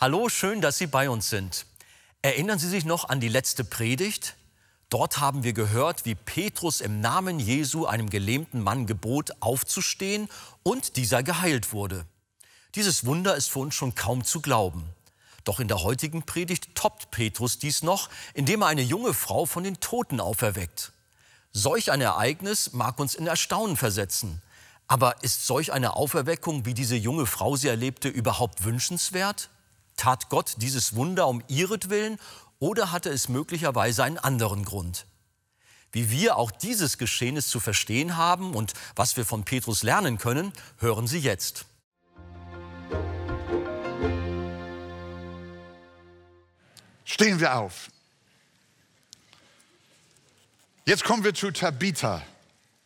Hallo, schön, dass Sie bei uns sind. Erinnern Sie sich noch an die letzte Predigt? Dort haben wir gehört, wie Petrus im Namen Jesu einem gelähmten Mann gebot, aufzustehen und dieser geheilt wurde. Dieses Wunder ist für uns schon kaum zu glauben. Doch in der heutigen Predigt toppt Petrus dies noch, indem er eine junge Frau von den Toten auferweckt. Solch ein Ereignis mag uns in Erstaunen versetzen. Aber ist solch eine Auferweckung, wie diese junge Frau sie erlebte, überhaupt wünschenswert? Tat Gott dieses Wunder um ihretwillen oder hatte es möglicherweise einen anderen Grund? Wie wir auch dieses Geschehnis zu verstehen haben und was wir von Petrus lernen können, hören Sie jetzt. Stehen wir auf. Jetzt kommen wir zu Tabitha.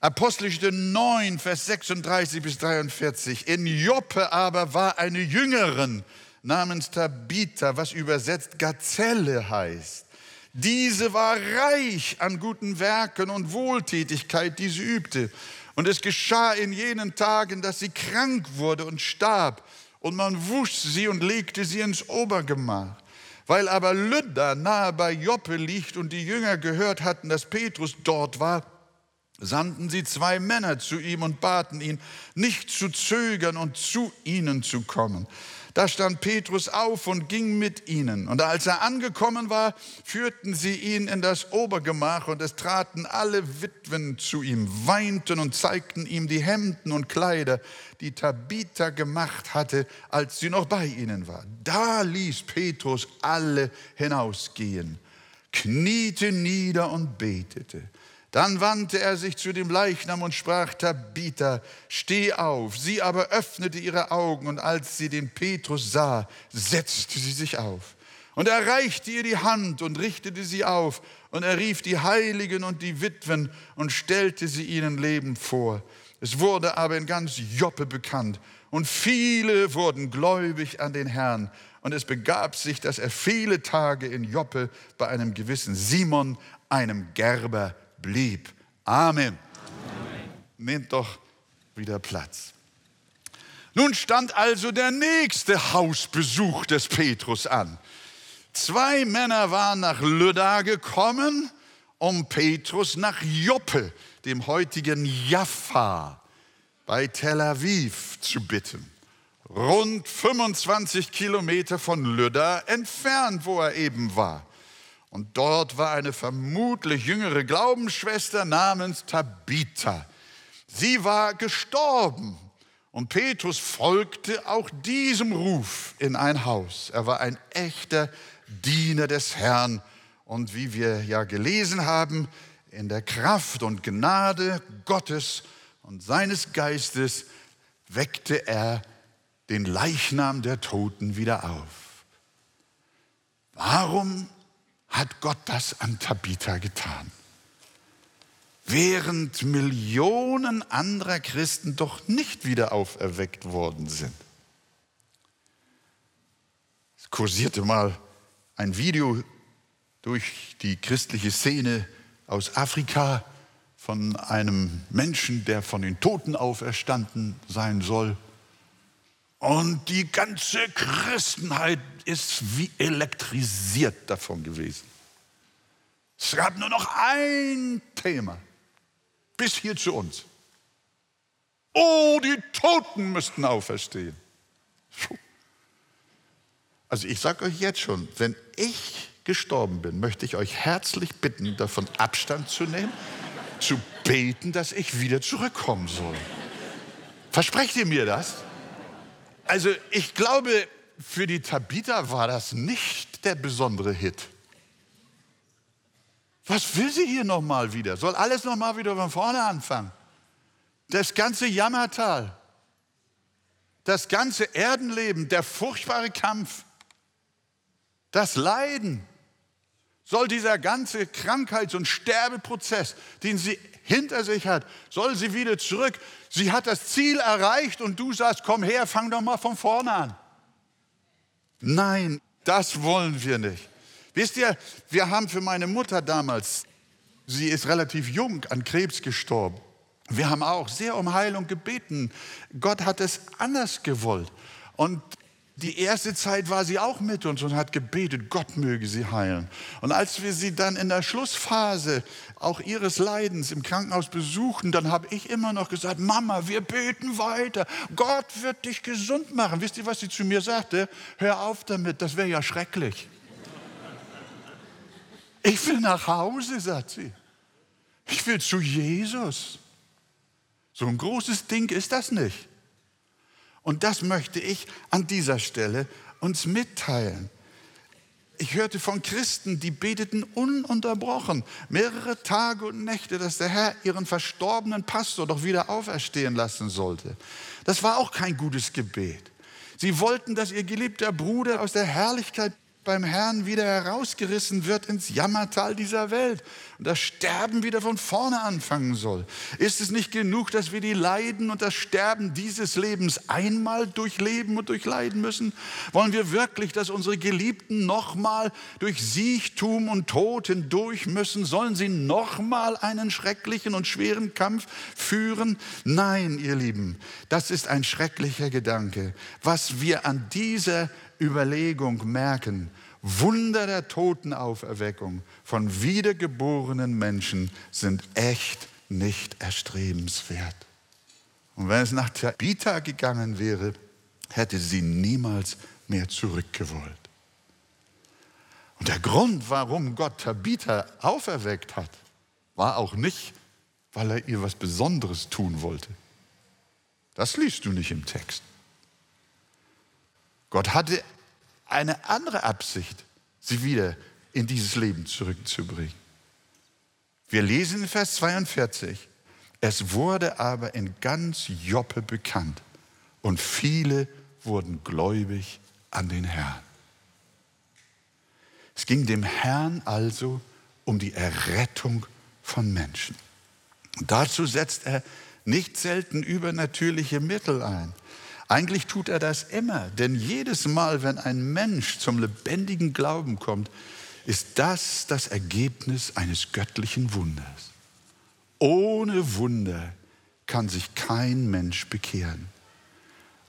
Apostelgeschichte 9, Vers 36 bis 43. In Joppe aber war eine Jüngerin, namens Tabitha, was übersetzt Gazelle heißt. Diese war reich an guten Werken und Wohltätigkeit, die sie übte. Und es geschah in jenen Tagen, dass sie krank wurde und starb. Und man wusch sie und legte sie ins Obergemach. Weil aber Lydda nahe bei Joppe liegt und die Jünger gehört hatten, dass Petrus dort war, sandten sie zwei Männer zu ihm und baten ihn, nicht zu zögern und zu ihnen zu kommen. Da stand Petrus auf und ging mit ihnen. Und als er angekommen war, führten sie ihn in das Obergemach und es traten alle Witwen zu ihm, weinten und zeigten ihm die Hemden und Kleider, die Tabitha gemacht hatte, als sie noch bei ihnen war. Da ließ Petrus alle hinausgehen, kniete nieder und betete. Dann wandte er sich zu dem Leichnam und sprach, Tabitha, steh auf. Sie aber öffnete ihre Augen und als sie den Petrus sah, setzte sie sich auf. Und er reichte ihr die Hand und richtete sie auf. Und er rief die Heiligen und die Witwen und stellte sie ihnen lebend vor. Es wurde aber in ganz Joppe bekannt. Und viele wurden gläubig an den Herrn. Und es begab sich, dass er viele Tage in Joppe bei einem gewissen Simon, einem Gerber, blieb. Amen. Amen. Nehmt doch wieder Platz. Nun stand also der nächste Hausbesuch des Petrus an. Zwei Männer waren nach Lydda gekommen, um Petrus nach Joppe, dem heutigen Jaffa, bei Tel Aviv zu bitten. Rund 25 Kilometer von Lydda entfernt, wo er eben war. Und dort war eine vermutlich jüngere Glaubensschwester namens Tabitha. Sie war gestorben. Und Petrus folgte auch diesem Ruf in ein Haus. Er war ein echter Diener des Herrn. Und wie wir ja gelesen haben, in der Kraft und Gnade Gottes und seines Geistes weckte er den Leichnam der Toten wieder auf. Warum hat Gott das an Tabitha getan. Während Millionen anderer Christen doch nicht wieder auferweckt worden sind. Es kursierte mal ein Video durch die christliche Szene aus Afrika von einem Menschen, der von den Toten auferstanden sein soll. Und die ganze Christenheit ist wie elektrisiert davon gewesen. Es gab nur noch ein Thema, bis hier zu uns. Oh, die Toten müssten auferstehen. Also ich sage euch jetzt schon, wenn ich gestorben bin, möchte ich euch herzlich bitten, davon Abstand zu nehmen, zu beten, dass ich wieder zurückkommen soll. Versprecht ihr mir das? Also ich glaube, für die Tabitha war das nicht der besondere Hit. Was will sie hier nochmal wieder? Soll alles nochmal wieder von vorne anfangen? Das ganze Jammertal, das ganze Erdenleben, der furchtbare Kampf, das Leiden, soll dieser ganze Krankheits- und Sterbeprozess, den sie hinter sich hat, soll sie wieder zurück. Sie hat das Ziel erreicht und du sagst, komm her, fang doch mal von vorne an. Nein, das wollen wir nicht. Wisst ihr, wir haben für meine Mutter damals, sie ist relativ jung an Krebs gestorben. Wir haben auch sehr um Heilung gebeten. Gott hat es anders gewollt. Und Die erste Zeit war sie auch mit uns und hat gebetet, Gott möge sie heilen. Und als wir sie dann in der Schlussphase auch ihres Leidens im Krankenhaus besuchten, dann habe ich immer noch gesagt, Mama, wir beten weiter. Gott wird dich gesund machen. Wisst ihr, was sie zu mir sagte? Hör auf damit, das wäre ja schrecklich. Ich will nach Hause, sagt sie. Ich will zu Jesus. So ein großes Ding ist das nicht. Und das möchte ich an dieser Stelle uns mitteilen. Ich hörte von Christen, die beteten ununterbrochen, mehrere Tage und Nächte, dass der Herr ihren verstorbenen Pastor doch wieder auferstehen lassen sollte. Das war auch kein gutes Gebet. Sie wollten, dass ihr geliebter Bruder aus der Herrlichkeit beim Herrn wieder herausgerissen wird ins Jammertal dieser Welt und das Sterben wieder von vorne anfangen soll. Ist es nicht genug, dass wir die Leiden und das Sterben dieses Lebens einmal durchleben und durchleiden müssen? Wollen wir wirklich, dass unsere Geliebten nochmal durch Siechtum und Tod hindurch müssen? Sollen sie nochmal einen schrecklichen und schweren Kampf führen? Nein, ihr Lieben, das ist ein schrecklicher Gedanke. Was wir an dieser Überlegung merken, Wunder der Totenauferweckung von wiedergeborenen Menschen sind echt nicht erstrebenswert. Und wenn es nach Tabitha gegangen wäre, hätte sie niemals mehr zurückgewollt. Und der Grund, warum Gott Tabitha auferweckt hat, war auch nicht, weil er ihr was Besonderes tun wollte. Das liest du nicht im Text. Gott hatte eine andere Absicht, sie wieder in dieses Leben zurückzubringen. Wir lesen in Vers 42, es wurde aber in ganz Joppe bekannt und viele wurden gläubig an den Herrn. Es ging dem Herrn also um die Errettung von Menschen. Und dazu setzt er nicht selten übernatürliche Mittel ein. Eigentlich tut er das immer, denn jedes Mal, wenn ein Mensch zum lebendigen Glauben kommt, ist das das Ergebnis eines göttlichen Wunders. Ohne Wunder kann sich kein Mensch bekehren.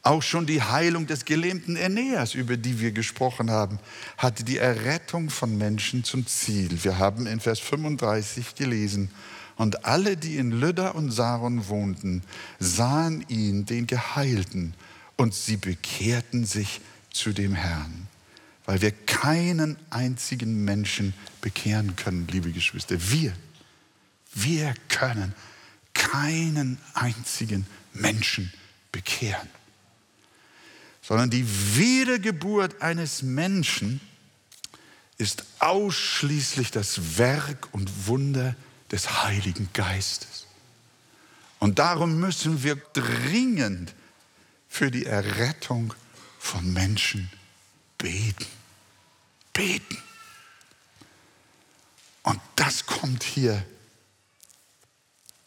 Auch schon die Heilung des gelähmten Aeneas, über die wir gesprochen haben, hatte die Errettung von Menschen zum Ziel. Wir haben in Vers 35 gelesen, und alle, die in Lydda und Saron wohnten, sahen ihn, den Geheilten, und sie bekehrten sich zu dem Herrn. Weil wir keinen einzigen Menschen bekehren können, liebe Geschwister. Wir, wir können keinen einzigen Menschen bekehren. Sondern die Wiedergeburt eines Menschen ist ausschließlich das Werk und Wunder des Heiligen Geistes. Und darum müssen wir dringend für die Errettung von Menschen beten. Beten. Und das kommt hier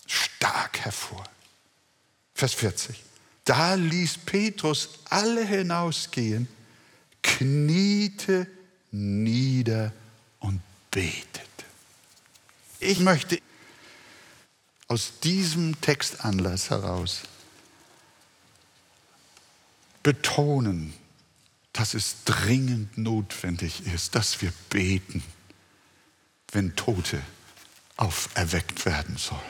stark hervor. Vers 40. Da ließ Petrus alle hinausgehen, kniete nieder und betete. Ich möchte aus diesem Textanlass heraus betonen, dass es dringend notwendig ist, dass wir beten, wenn Tote auferweckt werden sollen.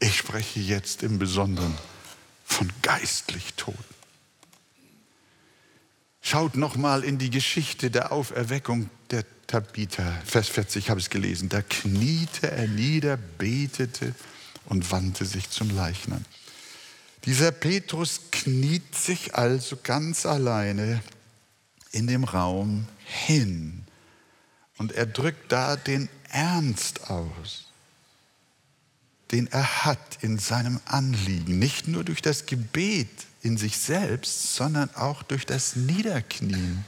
Ich spreche jetzt im Besonderen von geistlich Toten. Schaut noch mal in die Geschichte der Auferweckung der Tabitha, Vers 40 habe ich es gelesen. Da kniete er nieder, betete und wandte sich zum Leichnam. Dieser Petrus kniet sich also ganz alleine in dem Raum hin und er drückt da den Ernst aus, den er hat in seinem Anliegen, nicht nur durch das Gebet in sich selbst, sondern auch durch das Niederknien.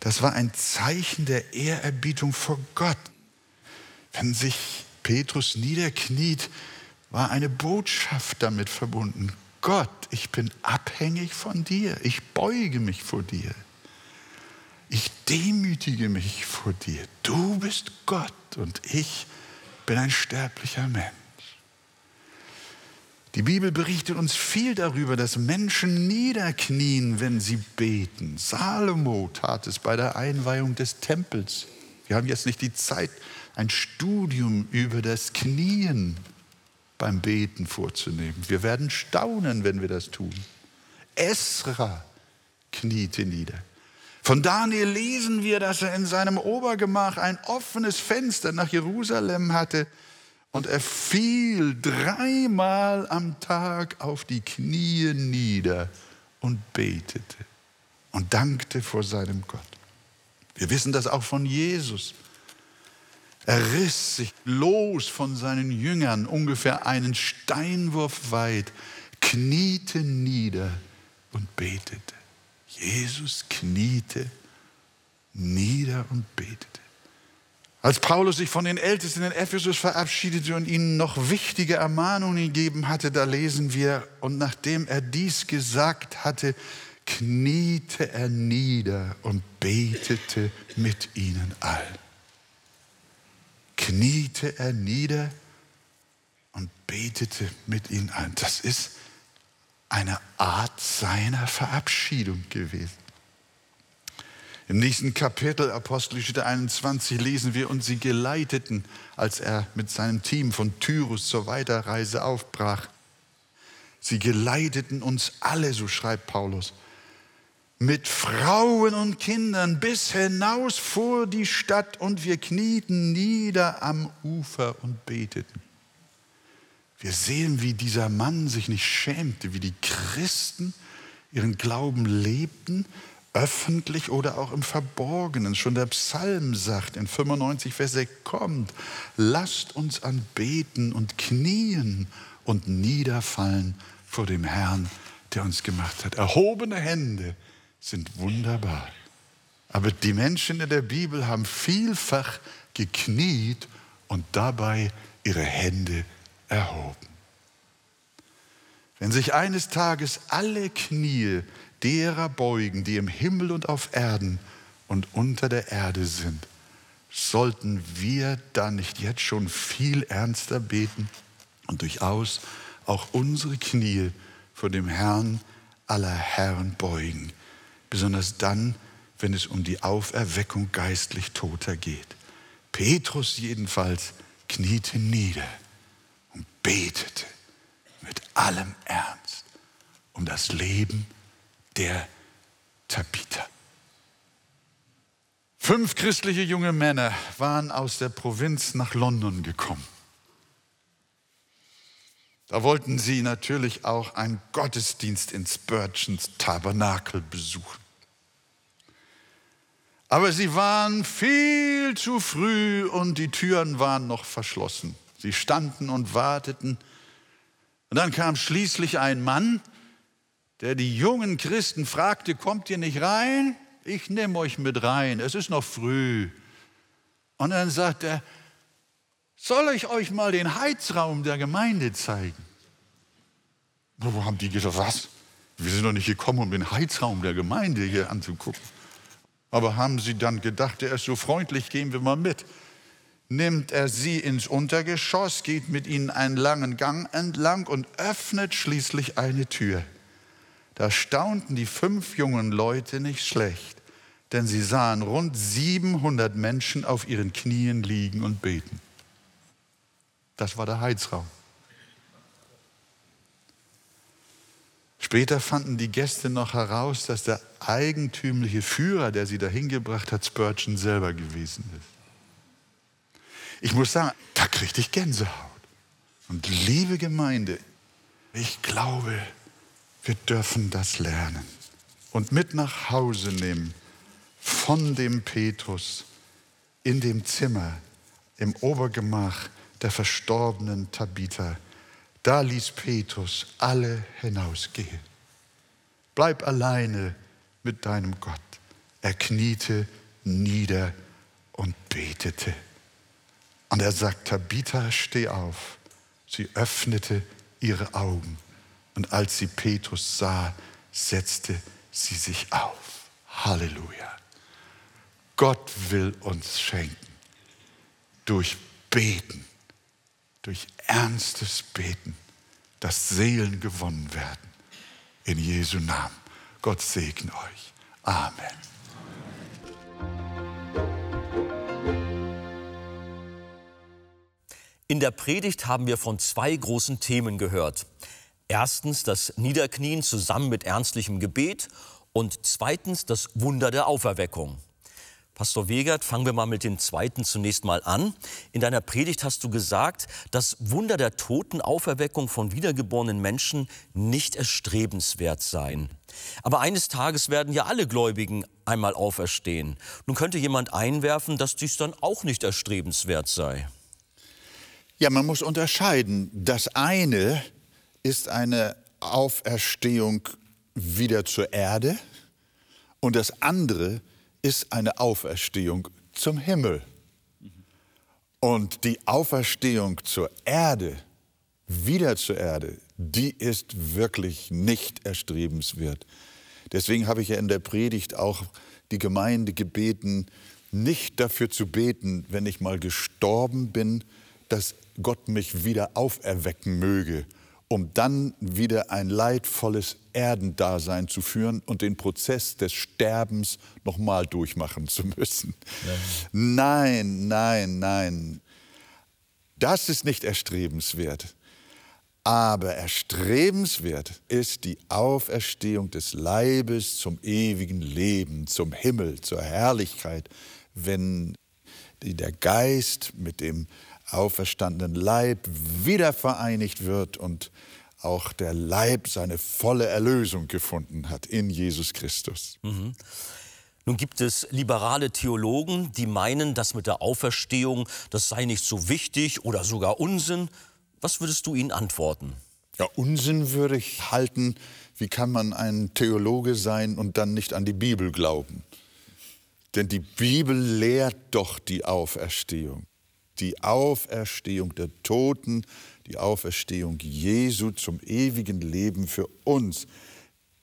Das war ein Zeichen der Ehrerbietung vor Gott. Wenn sich Petrus niederkniet, war eine Botschaft damit verbunden. Gott, ich bin abhängig von dir. Ich beuge mich vor dir. Ich demütige mich vor dir. Du bist Gott und ich bin ein sterblicher Mensch. Die Bibel berichtet uns viel darüber, dass Menschen niederknien, wenn sie beten. Salomo tat es bei der Einweihung des Tempels. Wir haben jetzt nicht die Zeit, ein Studium über das Knien beim Beten vorzunehmen. Wir werden staunen, wenn wir das tun. Esra kniete nieder. Von Daniel lesen wir, dass er in seinem Obergemach ein offenes Fenster nach Jerusalem hatte und er fiel dreimal am Tag auf die Knie nieder und betete und dankte vor seinem Gott. Wir wissen das auch von Jesus. Er riss sich los von seinen Jüngern, ungefähr einen Steinwurf weit, kniete nieder und betete. Jesus kniete nieder und betete. Als Paulus sich von den Ältesten in Ephesus verabschiedete und ihnen noch wichtige Ermahnungen gegeben hatte, da lesen wir, und nachdem er dies gesagt hatte, kniete er nieder und betete mit ihnen allen. Kniete er nieder und betete mit ihnen allen. Das ist eine Art seiner Verabschiedung gewesen. Im nächsten Kapitel Apostelgeschichte 21 lesen wir, und sie geleiteten, als er mit seinem Team von Tyrus zur Weiterreise aufbrach. Sie geleiteten uns alle, so schreibt Paulus, mit Frauen und Kindern bis hinaus vor die Stadt und wir knieten nieder am Ufer und beteten. Wir sehen, wie dieser Mann sich nicht schämte, wie die Christen ihren Glauben lebten, öffentlich oder auch im Verborgenen. Schon der Psalm sagt in 95, Vers 6, kommt, lasst uns anbeten und knien und niederfallen vor dem Herrn, der uns gemacht hat. Erhobene Hände sind wunderbar. Aber die Menschen in der Bibel haben vielfach gekniet und dabei ihre Hände erhoben. Wenn sich eines Tages alle Knie derer beugen, die im Himmel und auf Erden und unter der Erde sind, sollten wir da nicht jetzt schon viel ernster beten und durchaus auch unsere Knie vor dem Herrn aller Herren beugen, besonders dann, wenn es um die Auferweckung geistlich Toter geht. Petrus jedenfalls kniete nieder und betete mit allem Ernst um das Leben der Tabitha. Fünf christliche junge Männer waren aus der Provinz nach London gekommen. Da wollten sie natürlich auch einen Gottesdienst in Spurgeons Tabernakel besuchen. Aber sie waren viel zu früh und die Türen waren noch verschlossen. Sie standen und warteten. Und dann kam schließlich ein Mann, der die jungen Christen fragte, kommt ihr nicht rein? Ich nehme euch mit rein, es ist noch früh. Und dann sagt er, soll ich euch mal den Heizraum der Gemeinde zeigen? Wo haben die gesagt, was? Wir sind doch nicht gekommen, um den Heizraum der Gemeinde hier anzugucken. Aber haben sie dann gedacht, er ist so freundlich, gehen wir mal mit. Nimmt er sie ins Untergeschoss, geht mit ihnen einen langen Gang entlang und öffnet schließlich eine Tür. Da staunten die fünf jungen Leute nicht schlecht, denn sie sahen rund 700 Menschen auf ihren Knien liegen und beten. Das war der Heizraum. Später fanden die Gäste noch heraus, dass der eigentümliche Führer, der sie dahin gebracht hat, Spurgeon selber gewesen ist. Ich muss sagen, da kriegte ich Gänsehaut. Und liebe Gemeinde, ich glaube, wir dürfen das lernen und mit nach Hause nehmen von dem Petrus in dem Zimmer im Obergemach der verstorbenen Tabitha. Da ließ Petrus alle hinausgehen. Bleib alleine mit deinem Gott. Er kniete nieder und betete. Und er sagt, Tabitha, steh auf. Sie öffnete ihre Augen und als sie Petrus sah, setzte sie sich auf. Halleluja. Gott will uns schenken durch Beten, durch ernstes Beten, dass Seelen gewonnen werden. In Jesu Namen. Gott segne euch. Amen. In der Predigt haben wir von zwei großen Themen gehört. Erstens das Niederknien zusammen mit ernstlichem Gebet und zweitens das Wunder der Auferweckung. Pastor Wegert, fangen wir mal mit dem zweiten zunächst mal an. In deiner Predigt hast du gesagt, das Wunder der Totenauferweckung von wiedergeborenen Menschen nicht erstrebenswert seien. Aber eines Tages werden ja alle Gläubigen einmal auferstehen. Nun könnte jemand einwerfen, dass dies dann auch nicht erstrebenswert sei. Ja, man muss unterscheiden. Das eine ist eine Auferstehung wieder zur Erde und das andere ist eine Auferstehung zum Himmel. Und die Auferstehung zur Erde, wieder zur Erde, die ist wirklich nicht erstrebenswert. Deswegen habe ich ja in der Predigt auch die Gemeinde gebeten, nicht dafür zu beten, wenn ich mal gestorben bin, dass Gott mich wieder auferwecken möge, um dann wieder ein leidvolles Erdendasein zu führen und den Prozess des Sterbens nochmal durchmachen zu müssen. Ja. Nein, nein, nein. Das ist nicht erstrebenswert. Aber erstrebenswert ist die Auferstehung des Leibes zum ewigen Leben, zum Himmel, zur Herrlichkeit, wenn der Geist mit dem auferstandenen Leib wieder vereinigt wird und auch der Leib seine volle Erlösung gefunden hat in Jesus Christus. Mhm. Nun gibt es liberale Theologen, die meinen, dass mit der Auferstehung, das sei nicht so wichtig oder sogar Unsinn. Was würdest du ihnen antworten? Ja, Unsinn würde ich halten, wie kann man ein Theologe sein und dann nicht an die Bibel glauben? Denn die Bibel lehrt doch die Auferstehung die Auferstehung der Toten, die Auferstehung Jesu zum ewigen Leben für uns.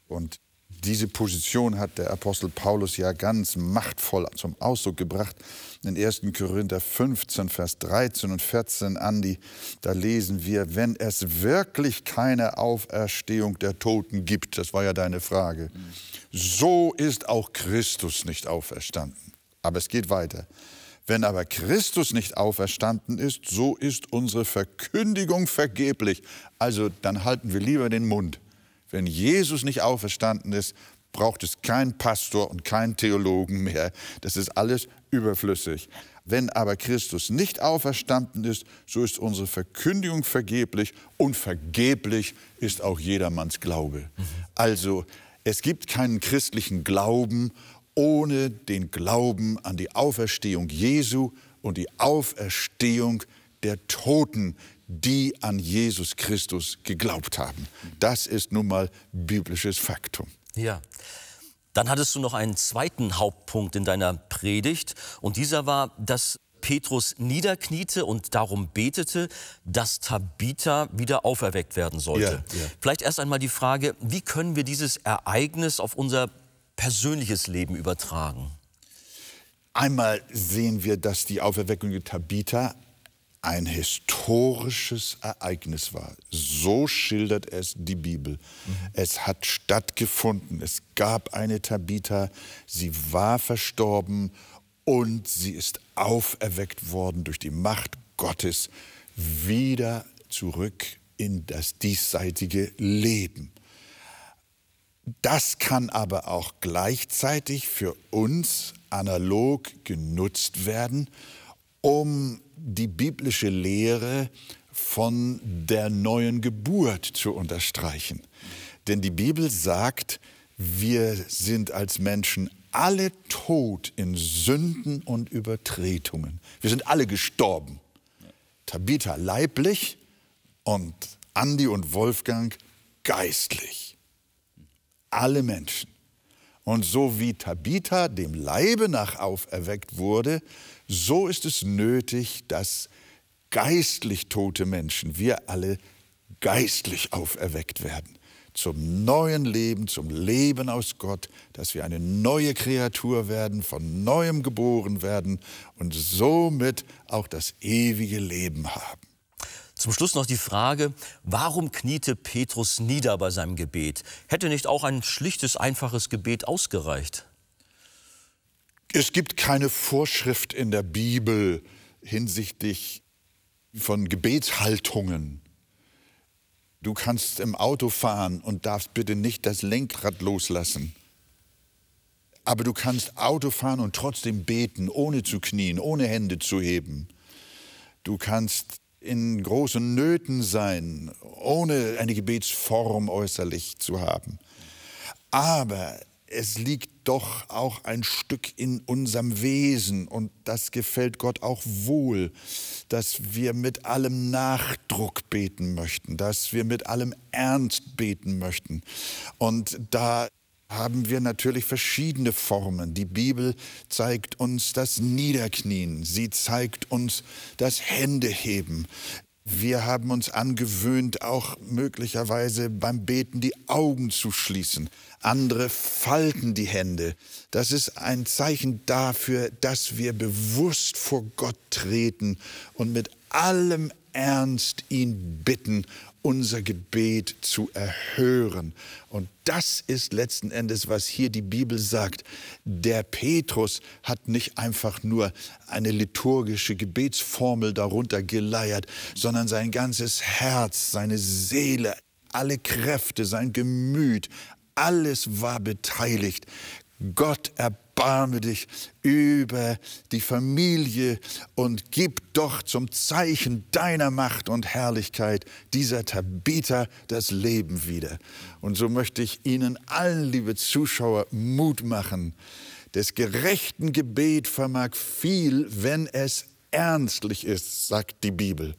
Und diese Position hat der Apostel Paulus ja ganz machtvoll zum Ausdruck gebracht. In 1. Korinther 15, Vers 13 und 14, Andi, da lesen wir, wenn es wirklich keine Auferstehung der Toten gibt, das war ja deine Frage, so ist auch Christus nicht auferstanden. Aber es geht weiter. Wenn aber Christus nicht auferstanden ist, so ist unsere Verkündigung vergeblich. Also dann halten wir lieber den Mund. Wenn Jesus nicht auferstanden ist, braucht es keinen Pastor und keinen Theologen mehr. Das ist alles überflüssig. Wenn aber Christus nicht auferstanden ist, so ist unsere Verkündigung vergeblich und vergeblich ist auch jedermanns Glaube. Also es gibt keinen christlichen Glauben ohne den Glauben an die Auferstehung Jesu und die Auferstehung der Toten, die an Jesus Christus geglaubt haben. Das ist nun mal biblisches Faktum. Ja. Dann hattest du noch einen zweiten Hauptpunkt in deiner Predigt und dieser war, dass Petrus niederkniete und darum betete, dass Tabitha wieder auferweckt werden sollte. Ja, ja. Vielleicht erst einmal die Frage, wie können wir dieses Ereignis auf unser persönliches Leben übertragen? Einmal sehen wir, dass die Auferweckung der Tabitha ein historisches Ereignis war. So schildert es die Bibel. Mhm. Es hat stattgefunden. Es gab eine Tabitha. Sie war verstorben und sie ist auferweckt worden durch die Macht Gottes wieder zurück in das diesseitige Leben. Das kann aber auch gleichzeitig für uns analog genutzt werden, um die biblische Lehre von der neuen Geburt zu unterstreichen. Denn die Bibel sagt, wir sind als Menschen alle tot in Sünden und Übertretungen. Wir sind alle gestorben. Tabitha leiblich und Andi und Wolfgang geistlich alle Menschen. Und so wie Tabitha dem Leibe nach auferweckt wurde, so ist es nötig, dass geistlich tote Menschen, wir alle geistlich auferweckt werden. Zum neuen Leben, zum Leben aus Gott, dass wir eine neue Kreatur werden, von neuem geboren werden und somit auch das ewige Leben haben. Zum Schluss noch die Frage, warum kniete Petrus nieder bei seinem Gebet? Hätte nicht auch ein schlichtes, einfaches Gebet ausgereicht? Es gibt keine Vorschrift in der Bibel hinsichtlich von Gebetshaltungen. Du kannst im Auto fahren und darfst bitte nicht das Lenkrad loslassen. Aber du kannst Auto fahren und trotzdem beten, ohne zu knien, ohne Hände zu heben. Du kannst in großen Nöten sein, ohne eine Gebetsform äußerlich zu haben. Aber es liegt doch auch ein Stück in unserem Wesen und das gefällt Gott auch wohl, dass wir mit allem Nachdruck beten möchten, dass wir mit allem Ernst beten möchten. Und da haben wir natürlich verschiedene Formen. Die Bibel zeigt uns das Niederknien, sie zeigt uns das Händeheben. Wir haben uns angewöhnt, auch möglicherweise beim Beten die Augen zu schließen. Andere falten die Hände. Das ist ein Zeichen dafür, dass wir bewusst vor Gott treten und mit allem Ernst ihn bitten unser Gebet zu erhören. Und das ist letzten Endes, was hier die Bibel sagt. Der Petrus hat nicht einfach nur eine liturgische Gebetsformel darunter geleiert, sondern sein ganzes Herz, seine Seele, alle Kräfte, sein Gemüt, alles war beteiligt. Gott erbarme dich über die Familie und gib doch zum Zeichen deiner Macht und Herrlichkeit dieser Tabitha das Leben wieder. Und so möchte ich Ihnen allen, liebe Zuschauer, Mut machen. Des gerechten Gebet vermag viel, wenn es ernstlich ist, sagt die Bibel.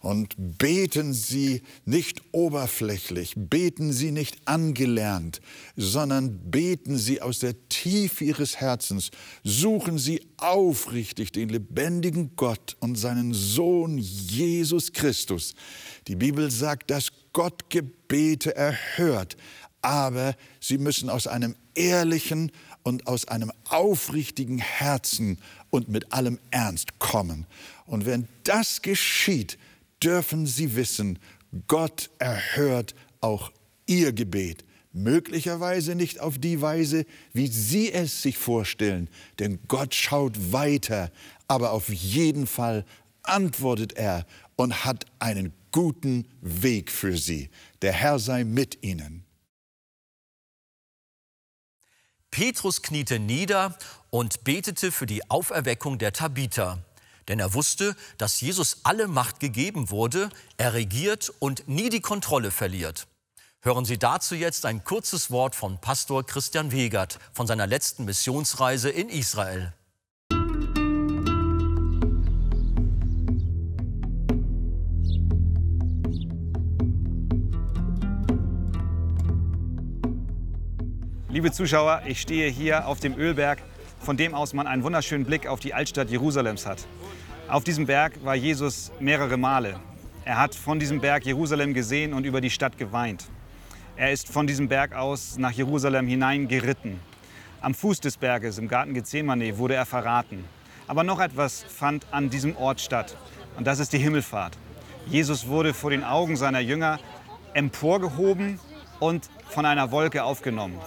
Und beten Sie nicht oberflächlich, beten Sie nicht angelernt, sondern beten Sie aus der Tiefe Ihres Herzens. Suchen Sie aufrichtig den lebendigen Gott und seinen Sohn Jesus Christus. Die Bibel sagt, dass Gott Gebete erhört, aber sie müssen aus einem ehrlichen und aus einem aufrichtigen Herzen und mit allem Ernst kommen. Und wenn das geschieht, dürfen Sie wissen, Gott erhört auch Ihr Gebet. Möglicherweise nicht auf die Weise, wie Sie es sich vorstellen, denn Gott schaut weiter, aber auf jeden Fall antwortet er und hat einen guten Weg für Sie. Der Herr sei mit Ihnen. Petrus kniete nieder und betete für die Auferweckung der Tabitha denn er wusste, dass Jesus alle Macht gegeben wurde, er regiert und nie die Kontrolle verliert. Hören Sie dazu jetzt ein kurzes Wort von Pastor Christian Wegert von seiner letzten Missionsreise in Israel. Liebe Zuschauer, ich stehe hier auf dem Ölberg, von dem aus man einen wunderschönen Blick auf die Altstadt Jerusalems hat. Auf diesem Berg war Jesus mehrere Male. Er hat von diesem Berg Jerusalem gesehen und über die Stadt geweint. Er ist von diesem Berg aus nach Jerusalem hineingeritten. Am Fuß des Berges im Garten Gethsemane wurde er verraten. Aber noch etwas fand an diesem Ort statt und das ist die Himmelfahrt. Jesus wurde vor den Augen seiner Jünger emporgehoben und von einer Wolke aufgenommen.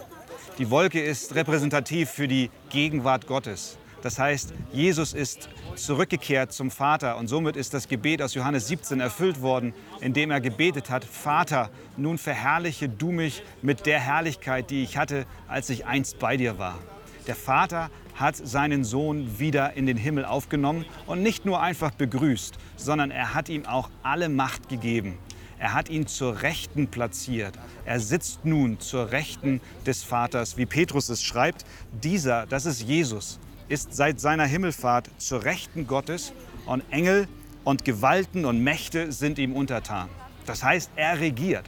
Die Wolke ist repräsentativ für die Gegenwart Gottes. Das heißt, Jesus ist zurückgekehrt zum Vater und somit ist das Gebet aus Johannes 17 erfüllt worden, indem er gebetet hat, Vater, nun verherrliche du mich mit der Herrlichkeit, die ich hatte, als ich einst bei dir war. Der Vater hat seinen Sohn wieder in den Himmel aufgenommen und nicht nur einfach begrüßt, sondern er hat ihm auch alle Macht gegeben. Er hat ihn zur Rechten platziert. Er sitzt nun zur Rechten des Vaters, wie Petrus es schreibt. Dieser, das ist Jesus ist seit seiner Himmelfahrt zur Rechten Gottes und Engel und Gewalten und Mächte sind ihm untertan. Das heißt, er regiert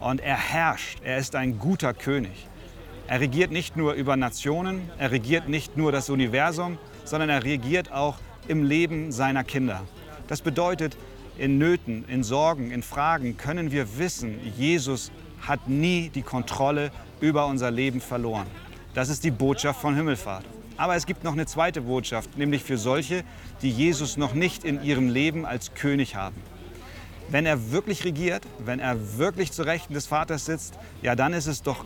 und er herrscht. Er ist ein guter König. Er regiert nicht nur über Nationen, er regiert nicht nur das Universum, sondern er regiert auch im Leben seiner Kinder. Das bedeutet, in Nöten, in Sorgen, in Fragen können wir wissen, Jesus hat nie die Kontrolle über unser Leben verloren. Das ist die Botschaft von Himmelfahrt. Aber es gibt noch eine zweite Botschaft, nämlich für solche, die Jesus noch nicht in ihrem Leben als König haben. wenn er wirklich regiert, wenn er wirklich zu Rechten des Vaters sitzt, ja, dann ist es doch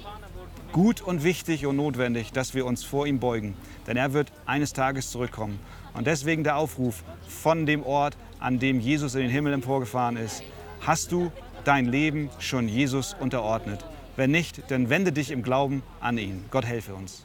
gut und wichtig und notwendig, dass wir uns vor ihm beugen. Denn er wird eines Tages zurückkommen. Und deswegen der Aufruf von dem Ort, an dem Jesus in den Himmel emporgefahren ist. Hast du dein Leben schon Jesus unterordnet? Wenn nicht, dann wende dich im Glauben an ihn. Gott helfe uns.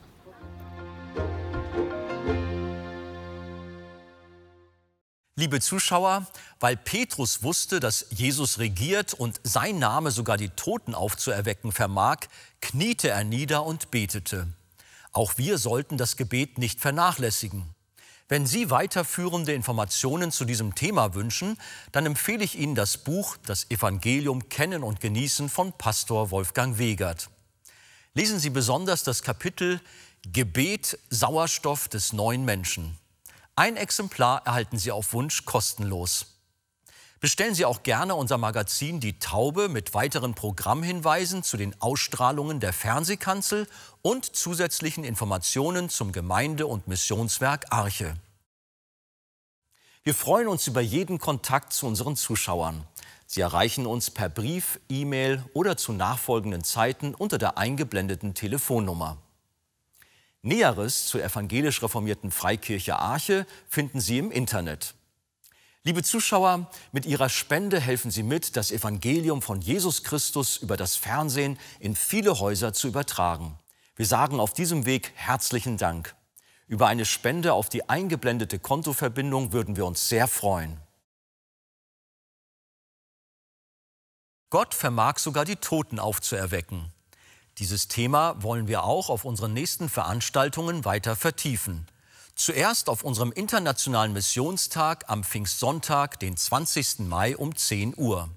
Liebe Zuschauer, weil Petrus wusste, dass Jesus regiert und sein Name sogar die Toten aufzuerwecken vermag, kniete er nieder und betete. Auch wir sollten das Gebet nicht vernachlässigen. Wenn Sie weiterführende Informationen zu diesem Thema wünschen, dann empfehle ich Ihnen das Buch Das Evangelium Kennen und Genießen von Pastor Wolfgang Wegert. Lesen Sie besonders das Kapitel Gebet Sauerstoff des neuen Menschen. Ein Exemplar erhalten Sie auf Wunsch kostenlos. Bestellen Sie auch gerne unser Magazin Die Taube mit weiteren Programmhinweisen zu den Ausstrahlungen der Fernsehkanzel und zusätzlichen Informationen zum Gemeinde- und Missionswerk Arche. Wir freuen uns über jeden Kontakt zu unseren Zuschauern. Sie erreichen uns per Brief, E-Mail oder zu nachfolgenden Zeiten unter der eingeblendeten Telefonnummer. Näheres zur evangelisch reformierten Freikirche Arche finden Sie im Internet. Liebe Zuschauer, mit Ihrer Spende helfen Sie mit, das Evangelium von Jesus Christus über das Fernsehen in viele Häuser zu übertragen. Wir sagen auf diesem Weg herzlichen Dank. Über eine Spende auf die eingeblendete Kontoverbindung würden wir uns sehr freuen. Gott vermag sogar die Toten aufzuerwecken. Dieses Thema wollen wir auch auf unseren nächsten Veranstaltungen weiter vertiefen. Zuerst auf unserem internationalen Missionstag am Pfingstsonntag, den 20. Mai um 10 Uhr.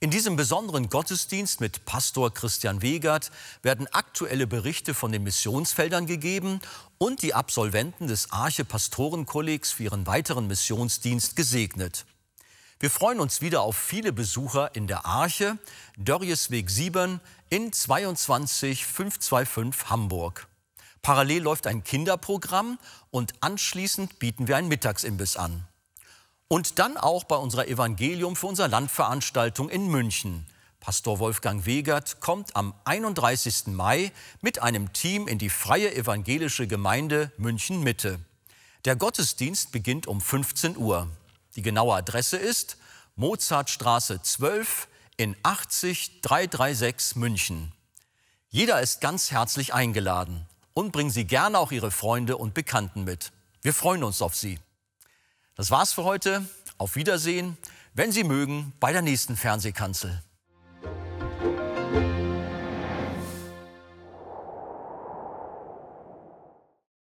In diesem besonderen Gottesdienst mit Pastor Christian Wegert werden aktuelle Berichte von den Missionsfeldern gegeben und die Absolventen des Arche Pastorenkollegs für ihren weiteren Missionsdienst gesegnet. Wir freuen uns wieder auf viele Besucher in der Arche, Dörriesweg 7 in 22525 Hamburg. Parallel läuft ein Kinderprogramm und anschließend bieten wir einen Mittagsimbiss an. Und dann auch bei unserer Evangelium für unser Landveranstaltung in München. Pastor Wolfgang Wegert kommt am 31. Mai mit einem Team in die Freie Evangelische Gemeinde München Mitte. Der Gottesdienst beginnt um 15 Uhr. Die genaue Adresse ist Mozartstraße 12 in 80 336 München. Jeder ist ganz herzlich eingeladen und bringen Sie gerne auch Ihre Freunde und Bekannten mit. Wir freuen uns auf Sie. Das war's für heute. Auf Wiedersehen, wenn Sie mögen, bei der nächsten Fernsehkanzel.